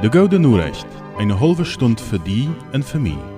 De Gouden Noorrecht, eine halbe Stunde für die en für mich.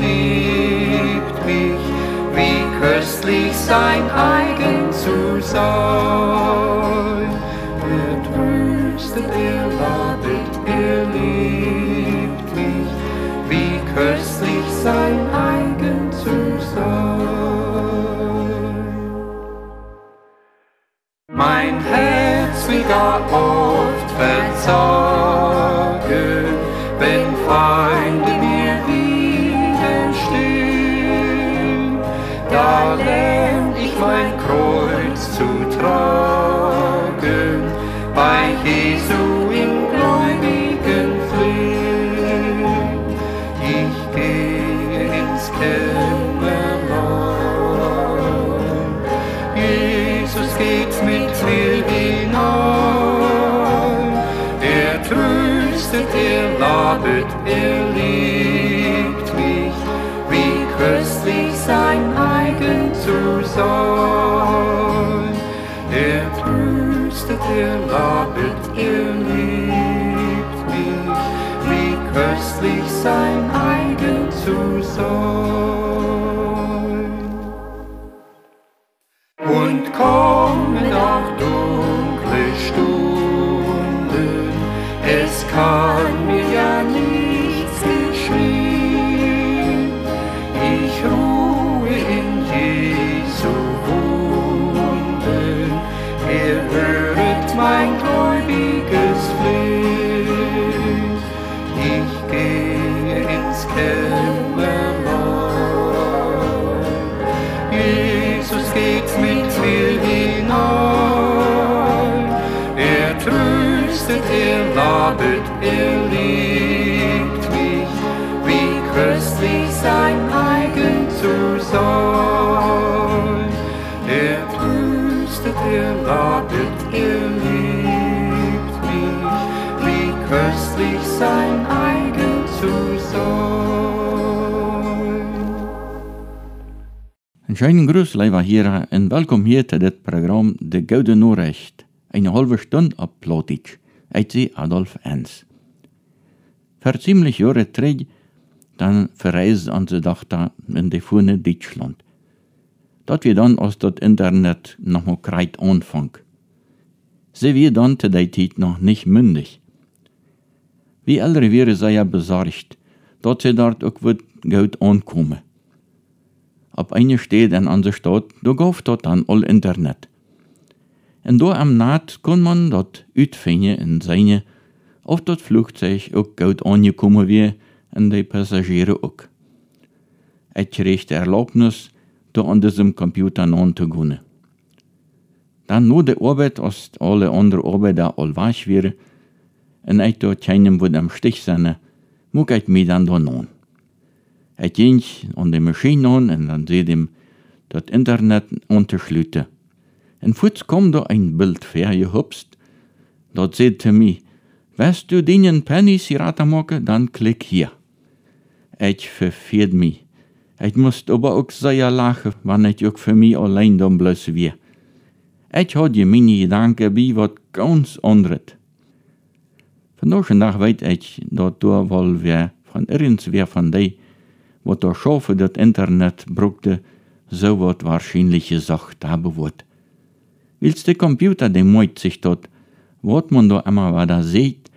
Liebt mich, wie köstlich sein eigen zu sein. Er tröstet, er er labet, er liebt mich, wie köstlich sein eigen zu sein. Er liebt mich, wie köstlich sein eigen zu sein. Er tröstet, er labet, er liebt mich, wie köstlich sein eigen zu sein. Een schönen Gruß, lieve heren, en welkom hier te dit programma De Gouden Noorrecht. Een halve stund op Plotitsch. Zie Adolf Ens. Voor ziemlich jaren terug, dan verreisden onze dochter in de vorne Deutschland. Dat wir dan als dat Internet noch mal kreit anfang. Sie wir dann zu der Zeit noch nicht mündig. Wie älter wäre sie ja besorgt, dat sie dort auch wird gut ankommen. Op eine steht in onze stad, da gaf dat dan al internet. En door am naad kon man dat uitvinden in seine, of dat vliegtuig ook goed aangekomen weer en de passagieren ook. Ik kreeg de erlaubnis, door aan diesem Computer non te gaan. Dan nur de Arbeit, als alle andere Arbeit da al was wäre, en ik dort keinem would am Stich sein, moet ik mij dan door non. Ik ging aan de machine aan en dan zie hem dat internet unterschlüten. En voets kom da ein Bild vergehupst, dat zegt te mij, Willst du dingen pennies hier maken, dan klik hier. Ik verfeerd mij. Ik moest aber ook sehr lachen, wanneer ik ook voor mij alleen dan blus weer. Ik had je mijn gedanken bij wat ganz anderes. Vandaag dag weet ik dat door wel weer van ergens weer van die, wat door schaffen dat internet brukte, so wat wahrscheinlich gesagt hebben wordt. Wils de computer de moeit zich tot, wat man da immer weiter sieht,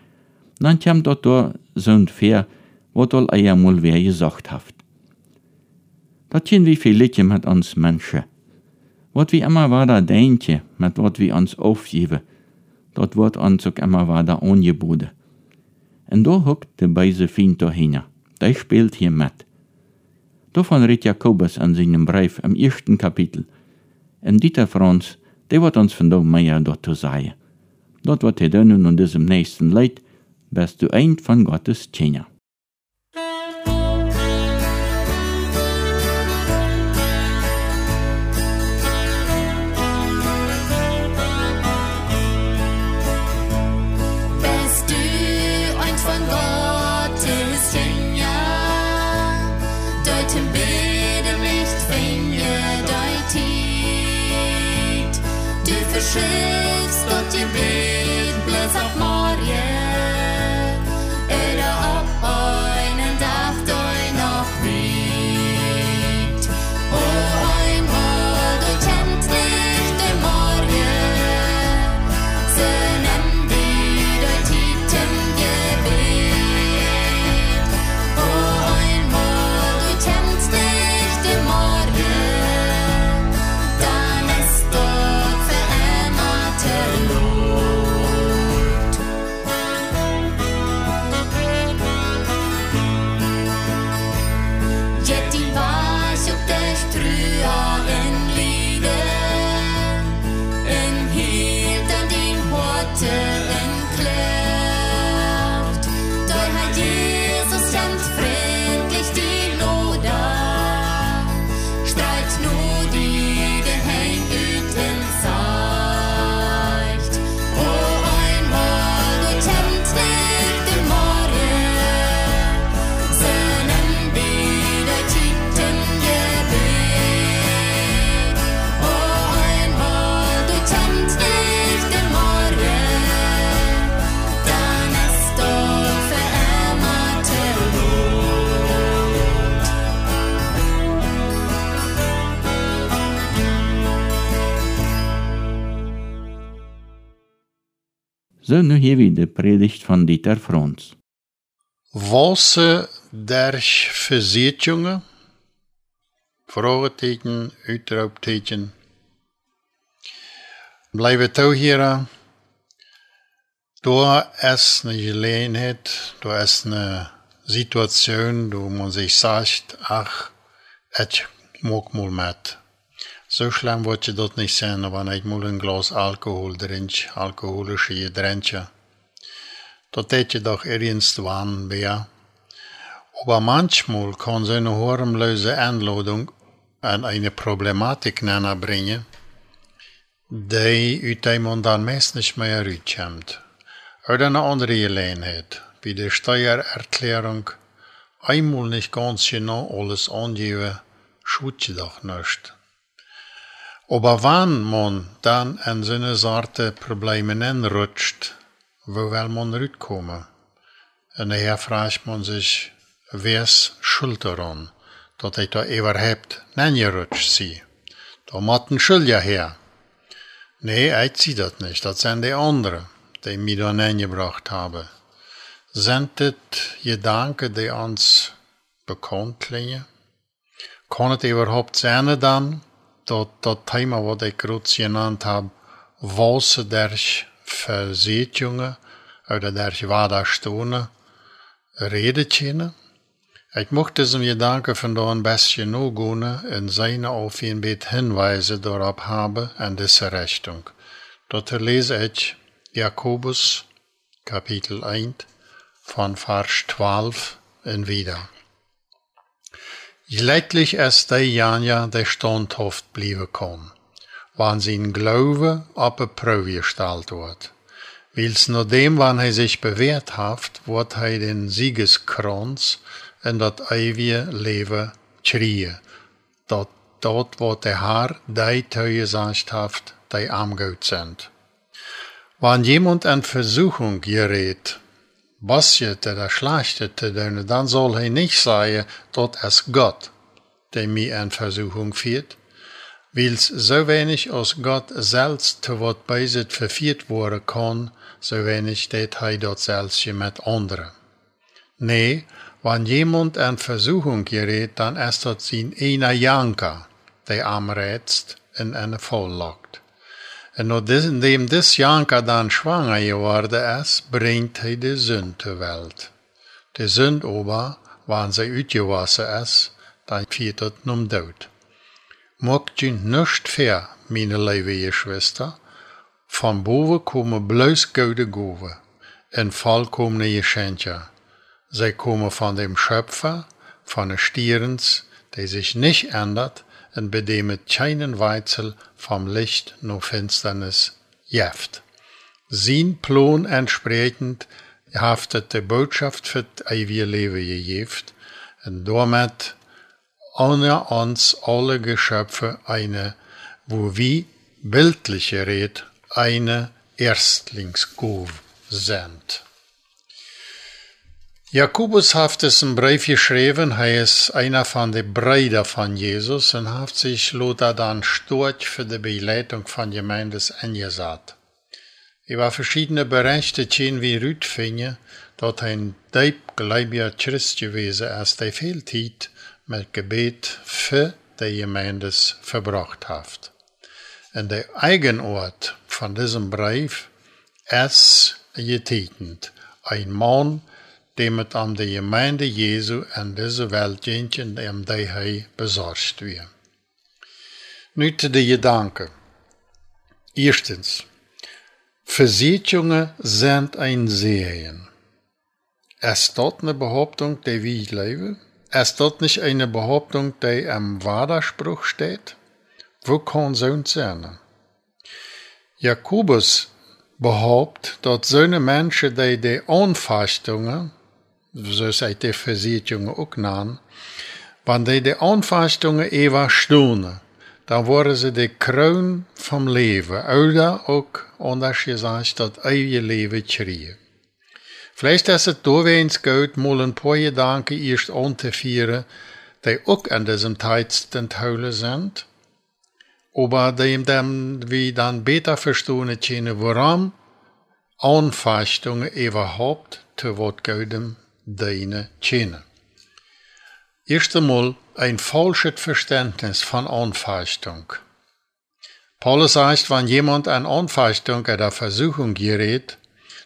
dann kommt dort da so ein Fair, wat al einmal wer gesagt haft. Dat sind wie Liedje mit uns Menschen. Wat wie weiter denken, mit wat wie uns aufgeben, dat uns auch immer weiter angeboten. En da hockt de beise Fien dahinter, der spielt hier mit. Davon redet Jakobus an seinem Brief im ersten Kapitel. Und Dieter Franz, der wird uns von da mehr dazu Dort wird er dann und diesem nächsten Leid, bist du ein von Gottes Tjener. Verschiffst Gott ihr Bild, bloß So, nu hier wieder de Predigt von Dieter Franz. Walse derch Versiertjunge? Vraagteken, uitroepteken. Blijven touw hier. Door is een gelegenheid, door is een situatie, door man zich zegt, ach, ik mag mal met. So schlimm wird je dat nicht sein, wenn ich mal ein Glas Alkohol drink, alkoholische Getränke. Dat deed je doch ergens waan bij. Aber manchmal kann so eine harmlose Einladung an eine Problematik bringen, die uit dem dann meist nicht mehr rauskommt. Oder eine andere Gelegenheit, wie die Steuererklärung, einmal nicht ganz genau alles angeben, schützt doch nicht. Aber wann man dann in so eine Sorte Probleme rutscht, wo will man rauskommen? Und daher fragt man sich, wer ist schuld daran, dass ich da überhaupt reingerutscht sie? Da muss ein Schuld ja her. Nee, ich sie das nicht, das sind die anderen, die mich da reingebracht haben. Sind das Gedanken, die uns bekannt klingen? Kann es überhaupt sein dann, dass das Thema, was ich gerade genannt habe, was der Versiertjunge oder der Waderstone redet können? Ich möchte diesem Gedanken von da ein bisschen gehen und seine auf ein Bett Hinweise darauf haben in diese Richtung. Dort lese ich Jakobus Kapitel 1 von Vers 12 und wieder. Leidlich ist der standhaft bleiben kann, wann sein Glaube auf eine Probe gestellt wird. Weil's nur dem, wann er sich bewährt hat, wird er den Siegeskranz in das ewige Leben kriegen. Dort, dort wird der Herr die Teue gesagt hat, die sind. Wenn jemand in Versuchung gerät, Basjete der zu tun, dann soll er nicht sagen, dort ist Gott, der mich in Versuchung führt, weil's so wenig aus Gott selbst zu Wort beiset verführt worden kann, so wenig det er dort selbst mit anderen. Nee, wenn jemand in Versuchung gerät, dann ist das sein einer Janker, der am rätst in eine Fall lockt. Und indem das Janker dann schwanger geworden ist, bringt er die Sünd zur Welt. Die Sünd aber wann sie uitgewassen ist, dann fiert het nom dood. Mocht je nicht fair, meine lieve Geschwister. Van boven komen bloos gouden goven en vollkommene Geschenke. Zij komen van dem Schöpfer, von des Stierens, der sich nicht ändert dem es keinen Weizel vom Licht noch Finsternis jeft. Sein Plan entsprechend haftet die Botschaft für das ewige Leben gegeben und damit ohne uns alle Geschöpfe eine, wo wie bildliche Red, eine Erstlingsgove sind. Jakobus hat es einen Brief geschrieben, ist einer von den Brüdern von Jesus und hat sich Lothar dann stort für die Beleitung von Gemeindes angesagt. Über verschiedene Berichte schien wie Rüd finde, dass ein deibgläubiger Christ gewesen ist, der Zeit mit Gebet für die Gemeindes verbracht hat. Und der Eigenort von diesem Brief ist getitelt, ein Mann, dem het aan de gemeinde Jesu en deze Welt dient en dem die hij bezorgd weer. Nu te de Gedanken. Erstens, Versicherungen sind ein Sehen. Ist dort eine Behauptung, die wie ich lebe? Ist dort nicht eine Behauptung, die im Widerspruch steht? Wo kann so sein? Jakobus behauptet, dass so eine Menschen, die die Anfechtungen so seid die Versicherungen auch nan, wenn die Anfechtungen ewig stonden, dann waren sie die Kroon vom Leben, oder auch anders gesagt, das ewige Leben kriegen. Vielleicht ist es doorweens gut, mal ein paar Gedanken erst anzuführen, die auch an diesem Zeit enthalten sind, aber die dann wir dann besser verstehen können, warum Anfechtungen überhaupt zu Wort Gottes deine kennen. Erst einmal ein falsches Verständnis von Anfechtung. Paulus sagt, wenn jemand an Anfechtung oder Versuchung gerät,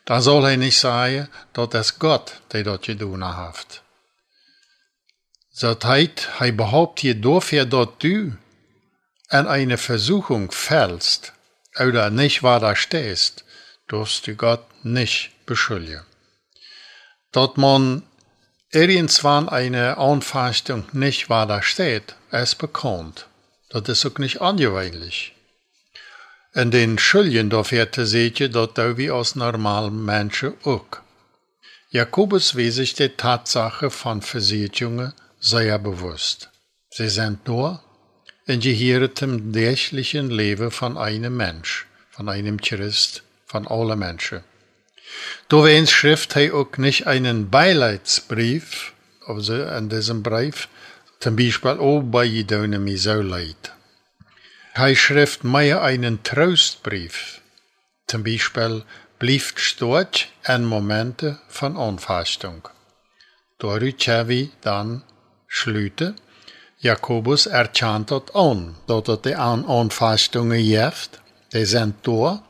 dann soll er nicht sagen, dass es Gott, der dort getan hat. So heißt, er behauptet dafür, dass du an eine Versuchung fällst oder nicht weiter stehst, darfst du Gott nicht beschuldigen dass man irgendwann eine Anfechtung nicht weiter steht, ist bekannt. Das ist auch nicht angewöhnlich. In den Schulden dafür seht ihr, dass wir als normalen Menschen auch. Jakobus weiß sich die Tatsache von Versicherungen sehr bewusst. Sie sind nur in gehirtem täglichen Leben von einem Mensch, von einem Christ, von allen Menschen. Doorweens schrift hij ook nicht einen Beileidsbrief, also in diesem Brief, zum Beispiel auch bei jedem mir so leid. Hij schrift mehr einen Trostbrief, zum Beispiel blieft stort en Momente von Anfechtung. Daaruit wir dann schlüte, Jakobus erkennt dat an, dat het de aan Anfechtungen jeft, die sind da,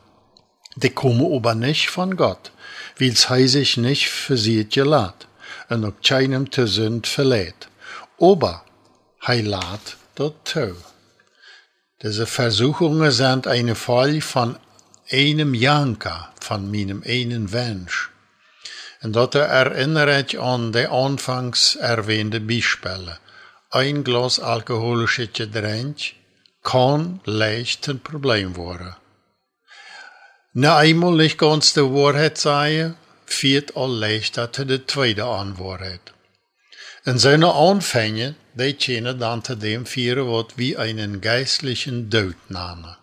die kommen aber nicht von Gott wils hij sich nicht für sie gelat und op keinem te Sünd verlädt. Aber hij laat dort toe. Diese Versuchungen sind eine Folge von einem Janka, von meinem einen Wunsch. Und dort erinnert an die anfangs erwähnte Beispiele. Ein Glas alkoholische Getränk kann leicht ein Problem werden. Na einmal nicht ganz die Wahrheit sagen, führt all leichter zu der zweiten Anwahrheit. In seine Anfänge, die können dann zu dem führen, was wie einen geistlichen Deutname.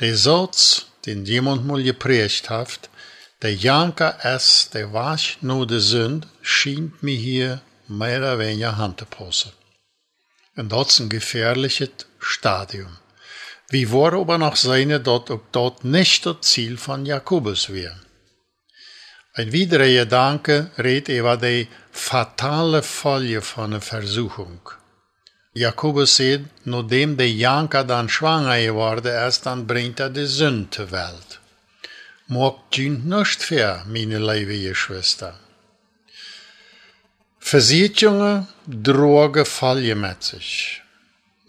Der Satz, den jemand mal geprägt hat, der Janka es, der wasch nur de Sünd, scheint mir hier mehr oder weniger Hand Und das ist ein gefährliches Stadium. Wie war aber noch seine dort ob dort nicht das Ziel von Jakobus wäre. Ein weiterer Gedanke redet über die fatale Folge von der Versuchung. Jakobus sagt, nachdem der Janka dann schwanger geworden ist, dann bringt er die Sünde zur Welt. Mag dient nicht fair, meine liebe Geschwister. Versicherungen drogen valje met zich.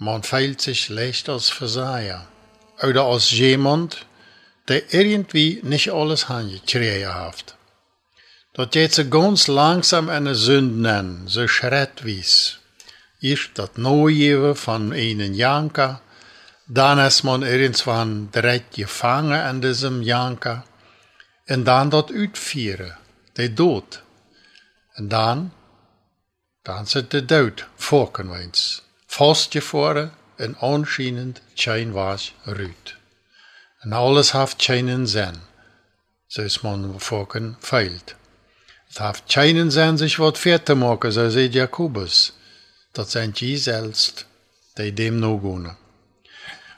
Man feilt sich leicht als Versager. Oder als jemand, der irgendwie nicht alles handgekregen hat. Dat geht ze ganz langsam eine Sünde nennen, so schrittweise. Eerst dat Neugeven van einen Janker, dann ist man irgendwann direkt gefangen an diesem Janker, und dann dat uitvieren, der Tod. Und dann, dann sind der Tod vorkenweins, vastgevroren en anscheinend scheinwaars ruut. En alles heeft keinen Sinn, zoals man vorken feilt. Het heeft keinen Sinn, sich wat fair te maken, so sagt Jakobus. Dat zijn die selbst, die dem no gehen.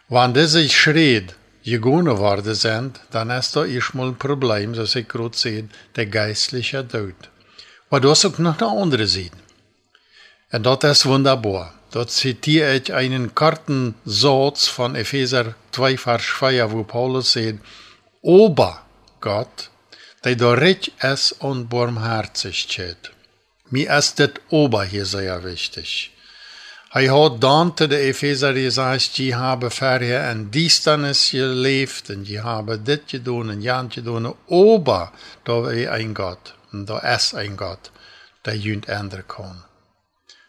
Wenn diese Schritt gegangen worden sind, dann ist da erstmal ein Problem, so ich gerade sehe, der geistliche Tod. Aber du hast auch noch eine andere Seite. Und das ist wunderbar. Dort zitiere ich einen Kartensatz von Epheser 2, Vers 4, wo Paulus sagt, Ober Gott, der da recht ist und barmherzig steht. Mir ist das Ober hier sehr wichtig. Hij had dan te Epheser gezegd, je hebben verder en diestanis geleefd, en je hebben dit gedaan en jan gedaan, ober, da is een God, en da is een God, der junt ändern kan.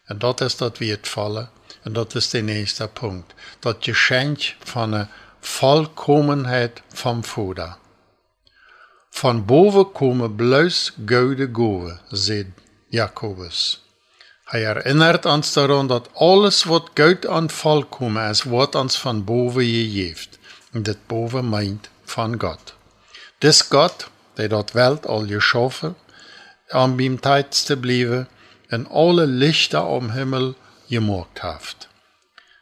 En dat is dat vallen, en dat is de nächste Punkt. Dat Geschenk van de Vollkommenheid van Vader. Van boven komen bloos gouden gouden, zegt Jacobus. Hij erinnert ons daran, dat alles wat goud aan volkomen is, wordt ons van boven gegeven. En dit boven meint van God. Dis God, die dat Welt al geschaffen, om beim tijd te blijven, en alle lichter om Himmel gemaakt heeft.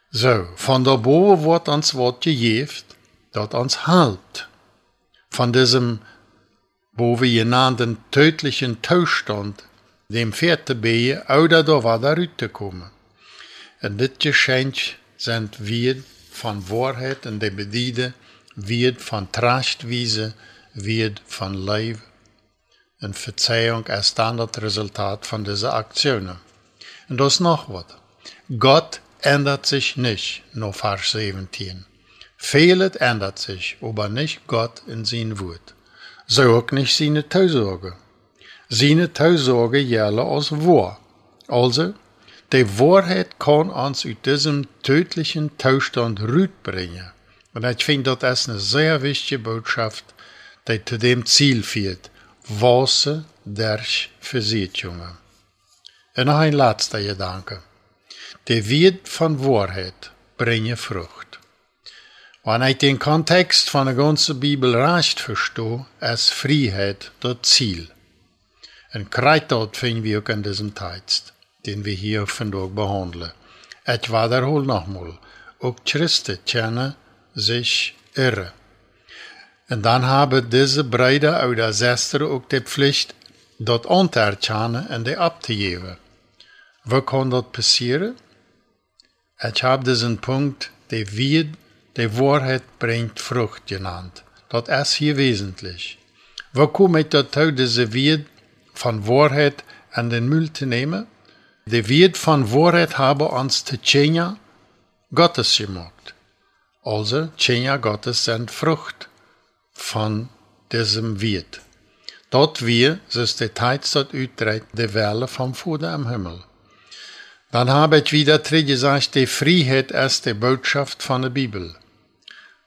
Zo, van daarboven wordt ons wat gegeven, dat ons helpt. Van diesem boven genannten tödlichen Zustand dem vierten Beje oder da war da kommen. Und dit Geschenk sind wir von Wahrheit und der Bediede, wird von Trachtwiese, wird von Leib. Und Verzeihung ist dann das Resultat von dieser Aktionen. Und das noch was. Gott ändert sich nicht, nur Vers 17. Vieles ändert sich, aber nicht Gott in sein Wort. So auch nicht seine Tausorge. Seine Tausorge gäller als wahr. Also, die Wahrheit kann uns aus diesem tödlichen Zustand bringen. Und ich finde, das ist eine sehr wichtige Botschaft, die zu dem Ziel führt. Wasser durch Versicherungen. Und noch ein letzter Gedanke. Der Wert von Wahrheit bringt Frucht. Wenn ich den Kontext von der ganzen Bibel recht verstehe, ist Freiheit das Ziel. En krijtdot vinden we ook in diesem Text, den wir hier vandaag behandeln. Ich wiederhole nochmal, auch Christen kennen sich Und dann haben diese Brüder oder Schwestern auch die Pflicht, dort anzuerkennen und die abzugeben. Wo kann das passieren? Ich habe diesen Punkt, der wird, die Wahrheit bringt Frucht genannt. Das ist hier wesentlich. Wo komme ich dazu, diese Wird van Wahrheit an den Müll te nemen. De Wert van Wahrheit habe uns te Tschenja Gottes gemacht. Also, Tschenja Gottes sind Frucht von diesem Wert. Dort wir, ist der Zeit dort utrecht, die Welle vom Vater im Himmel. Dann habe ich wieder gesagt, die Freiheit ist die Botschaft von der Bibel.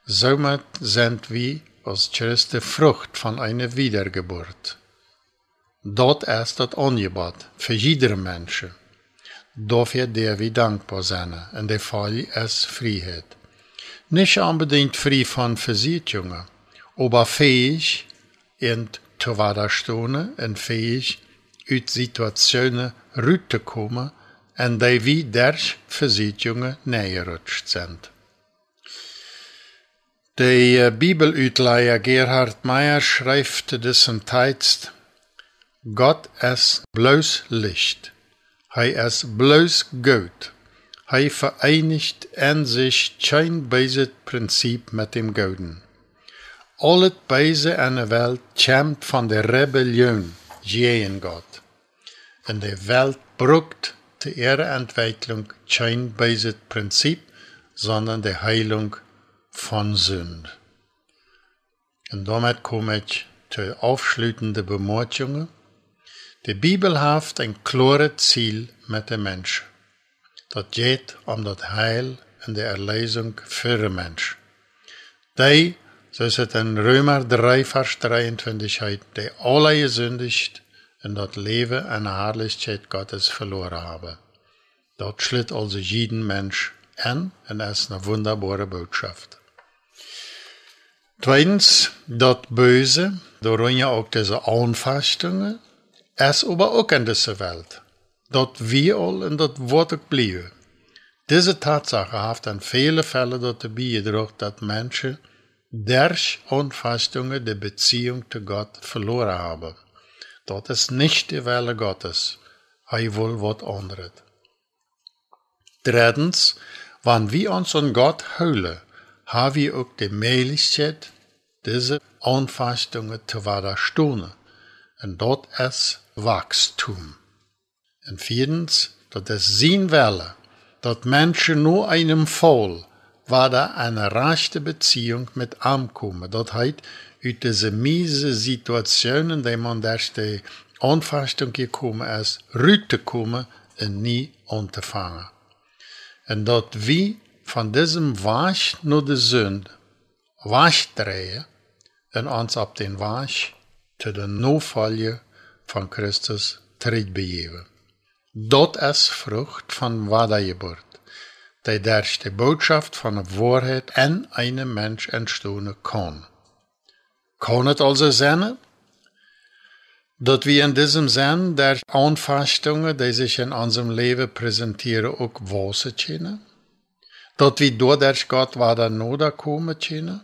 Somit sind wir als Christen Frucht von einer Wiedergeburt. Dat is dat aangebod voor iedere mens. Dafür der wir dankbar zijn en der Fall ist Freiheit. Nicht unbedingt frei von Versicherungen, aber fähig, in widerstehen und fähig, aus Situationen rauszukommen, en die wir durch Versicherungen nähergerutscht sind. Der Bibelutleier Gerhard Meyer schreibt diesen Text, Gott ist bloß Licht. Hij ist bloß Goud. Hij vereinigt in sich kein böses Prinzip mit dem Gouden. Al het Böse in der Welt kommt von der Rebellion gegen Gott. In der Welt brucht die ihre Entwicklung kein böses Prinzip, sondern die Heilung von Sünde. Und damit komme ich zur aufschließenden Bemerkungen. Die Bibel hat ein klares Ziel mit den Menschen. Das geht um das Heil und die Erlösung für den Menschen. Die, so ist es in Römer 3, Vers 23 heißt, die alle gesündigt und das Leben und die Herrlichkeit Gottes verloren haben. Dort schlitt also jeden Mensch an und es ist eine wunderbare Botschaft. Tweitens, das Böse, darin ja auch diese Anfastungen, ist aber auch in dieser Welt. Dort wir all in das Wort auch bleiben. Diese Tatsache hat in vielen Fällen dazu beigetragen, dass Menschen durch Anfastungen die Beziehung zu Gott verloren haben. Das ist nicht die Welle Gottes. Er will was anderes. Drittens, wenn wir uns an Gott heulen, haben wir auch die Möglichkeit, diese Anfastungen zu widerstehen. Und dort ist Wachstum. Und viertens, dat ist sein Welle, dass Menschen nur einem Fall war da eine rechte Beziehung mit ihm kommen. Das heißt, diese miese Situation, in der man durch die Anfastung gekommen ist, rauszukommen und nie anzufangen. Und dat wir von diesem Wasch nur die Sünde wegdrehen und uns ab den Wasch zu der Nachfolge von Christus zurückbegeben. Dat ist Frucht von Wiedergeburt, durch die Botschaft von der Wahrheit in einem Mensch entstehen kann. Kann es also sein, dass wir in diesem Sinn der Anfastungen, die sich in unserem Leben präsentieren, auch wachsen können? Dass wir dadurch Gott weiter nahe kommen können,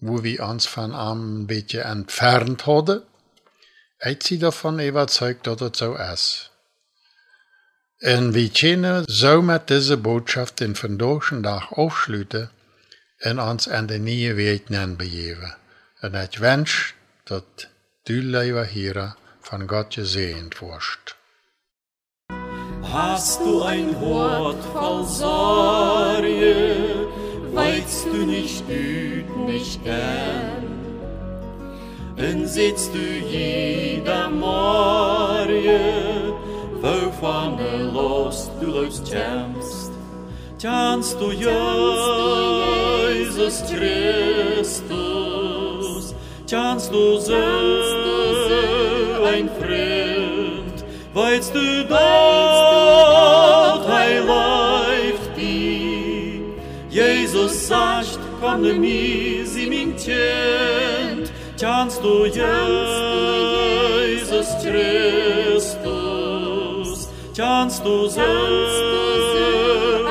wo wir uns von ihm ein bisschen entfernt haben? Ich bin davon überzeugt, dass es so ist. Und wir können so mit dieser Botschaft den vandaagschen Tag aufschließen und uns an die neue Welt begeben. Und ich wünsche, dass du, lieber Hier, von Gott gesehnt wirst. Hast du ein Wort voll Sorge, weißt du nicht üt mich gern. Und sitzt du jeder Morgen, wovon er los du läufst kämpfst, tjanst du Jesus Christus, tjanst du so ein Freund, weißt du dort, hei läuft die. Jesus sagt, komm ne mi, sie min tjent, tjanst du Jesus Christus, tjanst du so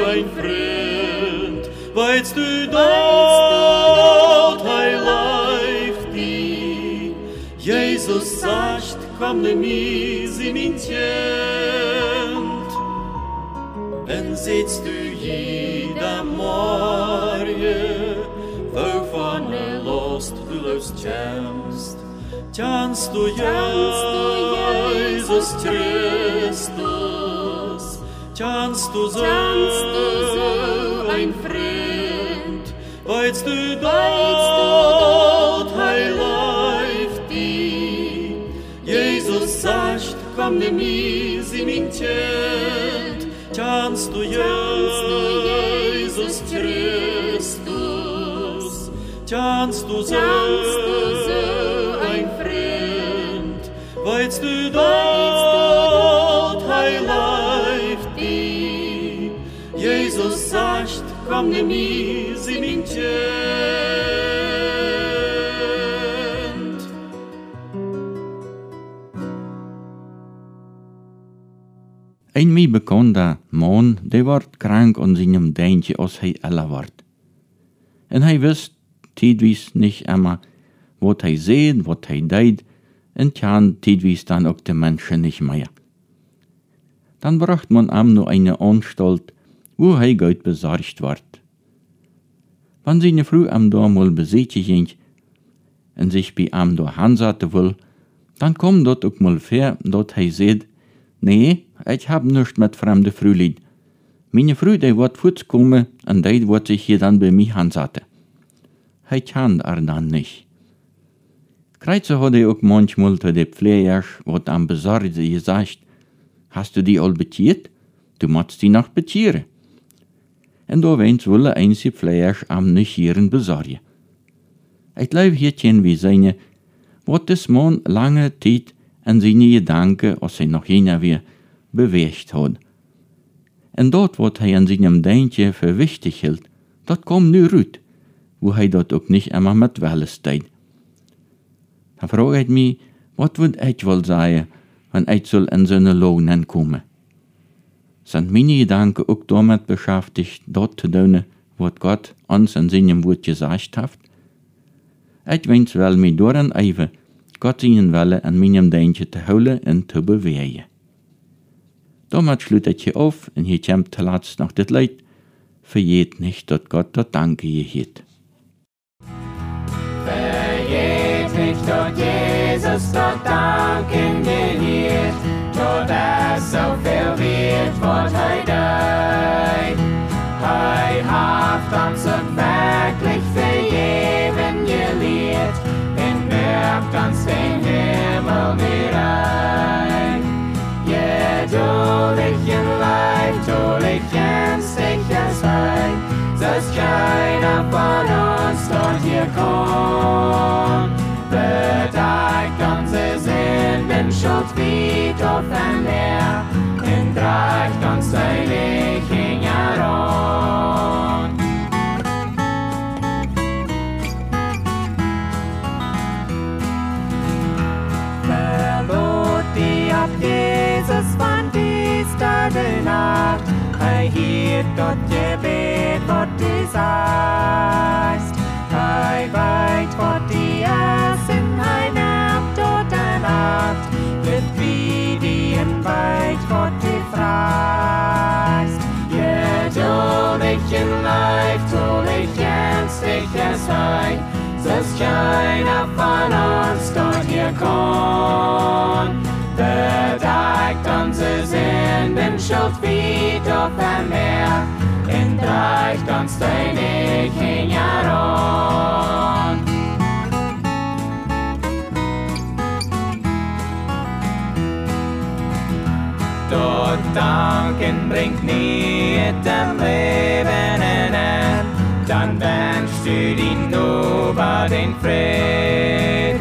ein Freund, weißt du dort, hei läuft die. Jesus sagt, komm ne mi, sie min tjent. En sitzt du jeder Morgen, wovon er lost du löst kämpfst, tjanst du Jesus Christus, tjanst du so ein Freund, weißt du dort, hei läuft die. Jesus sagt, komm ne mi, sie min tjent, tjanst du Jesus Christus, tjanst du so ein Freund, weißt du dort, Jesus sagt, komm ne mi, sie min tjent. Ein mij bekender man, der ward krank an seinem Deintje, als hij älter ward. En hij wist tidvis nicht immer, wat hij sehen, wat hij deed, en tjan tidvis dann auch de Menschen nicht mehr. Dann bracht man ihm nur eine Anstalt, wo hij gut besorgt ward. Wann seine Frau am da mal besätigen en sich bei ihm da hansatte will, dann kommt dort auch mal fair, dort hij seht, Nee, ich hab nichts mit fremde Frühlin. Meine Frau, die wird fortkommen und die wird sich hier dann bei mich ansetzen. Hij kann er dann nicht. Kreuzer hat er auch manchmal zu den Pflegers, wat am Besorgte gesagt, hast du die all betiert? Du musst die noch betieren. En da wens willen eens die Pflegers am Nichieren besorgen. Ich glaube hier kennen wie seine, wat des Mann lange Zeit an seine Gedanken, als hij noch jener weer, bewegt hat. En dort, wat hij an seinem Deintje für wichtig hielt, dat kommt nu rüt, wo hij dat ook nicht immer mit Welles deed. Dan vraag ik me, wat would ik wel zeggen, wenn ik soll in seine Lohnen kommen? Sind meine Gedanken auch damit beschäftigt, dort zu tun, was Gott uns in seinem Wort gesagt hat? Ich wens wel mij door en even Gott seinen Wille an meinem Deintje te houden en te bewegen. Damit schlut ich hier auf und hier kommt zuletzt noch das Leid. Verjeht nicht, dass Gott dort Danke je hielt. Vergeet nicht, dort Jesus dort danken gehielt, dort es so viel wird, was er deut. Hei haft uns und wirklich vergeben gelehrt, und wirft uns den Himmel mit ein. Geduldig in Leib, tullig in sicher sein, dass keiner von uns dort hier kommt. Bedeckt unsere Ein Meer, und reicht uns dein Licht in Jaron. Verlot die auf Jesus von dies Tage Nacht. Er hielt Gott Gebet, was du sagst. Er weit, was die Essen, nervt dort ein Nacht. Mit wie die in fragst. Geduldig in Leib, tullig ernstlich es sei, dass keiner von uns dort hier kommt. Bedeckt unsere Sünden, Schuld wie auf ein Meer, und reicht uns dein Weg nie dem Leben ein Ende, dann wünschst du dir nur den Fried,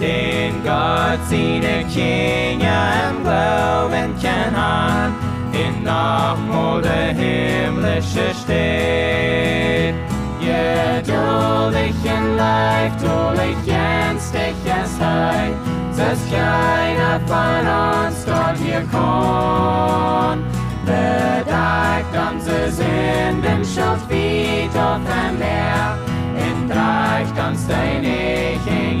den Gott seine Kinder im Glauben kann haben, in nochmal der himmlische steht. Geduldig in Leib, tullig ernstlich es sei, dass keiner von uns dort hier kommt. Unsere Sünden, Schuld wie auf ein Meer, und reicht uns dein Ewig in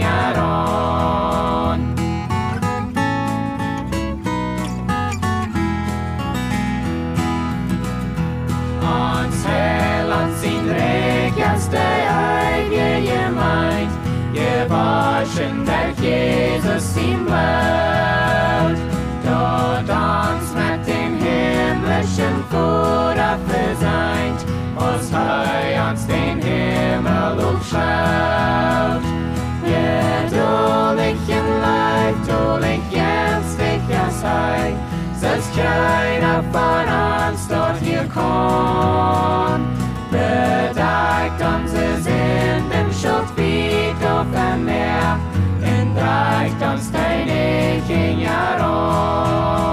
keiner von uns dort hier kommt. Bedeckt unsere Sünden, Schuld wird auf dem Meer, entreicht uns in Jaron.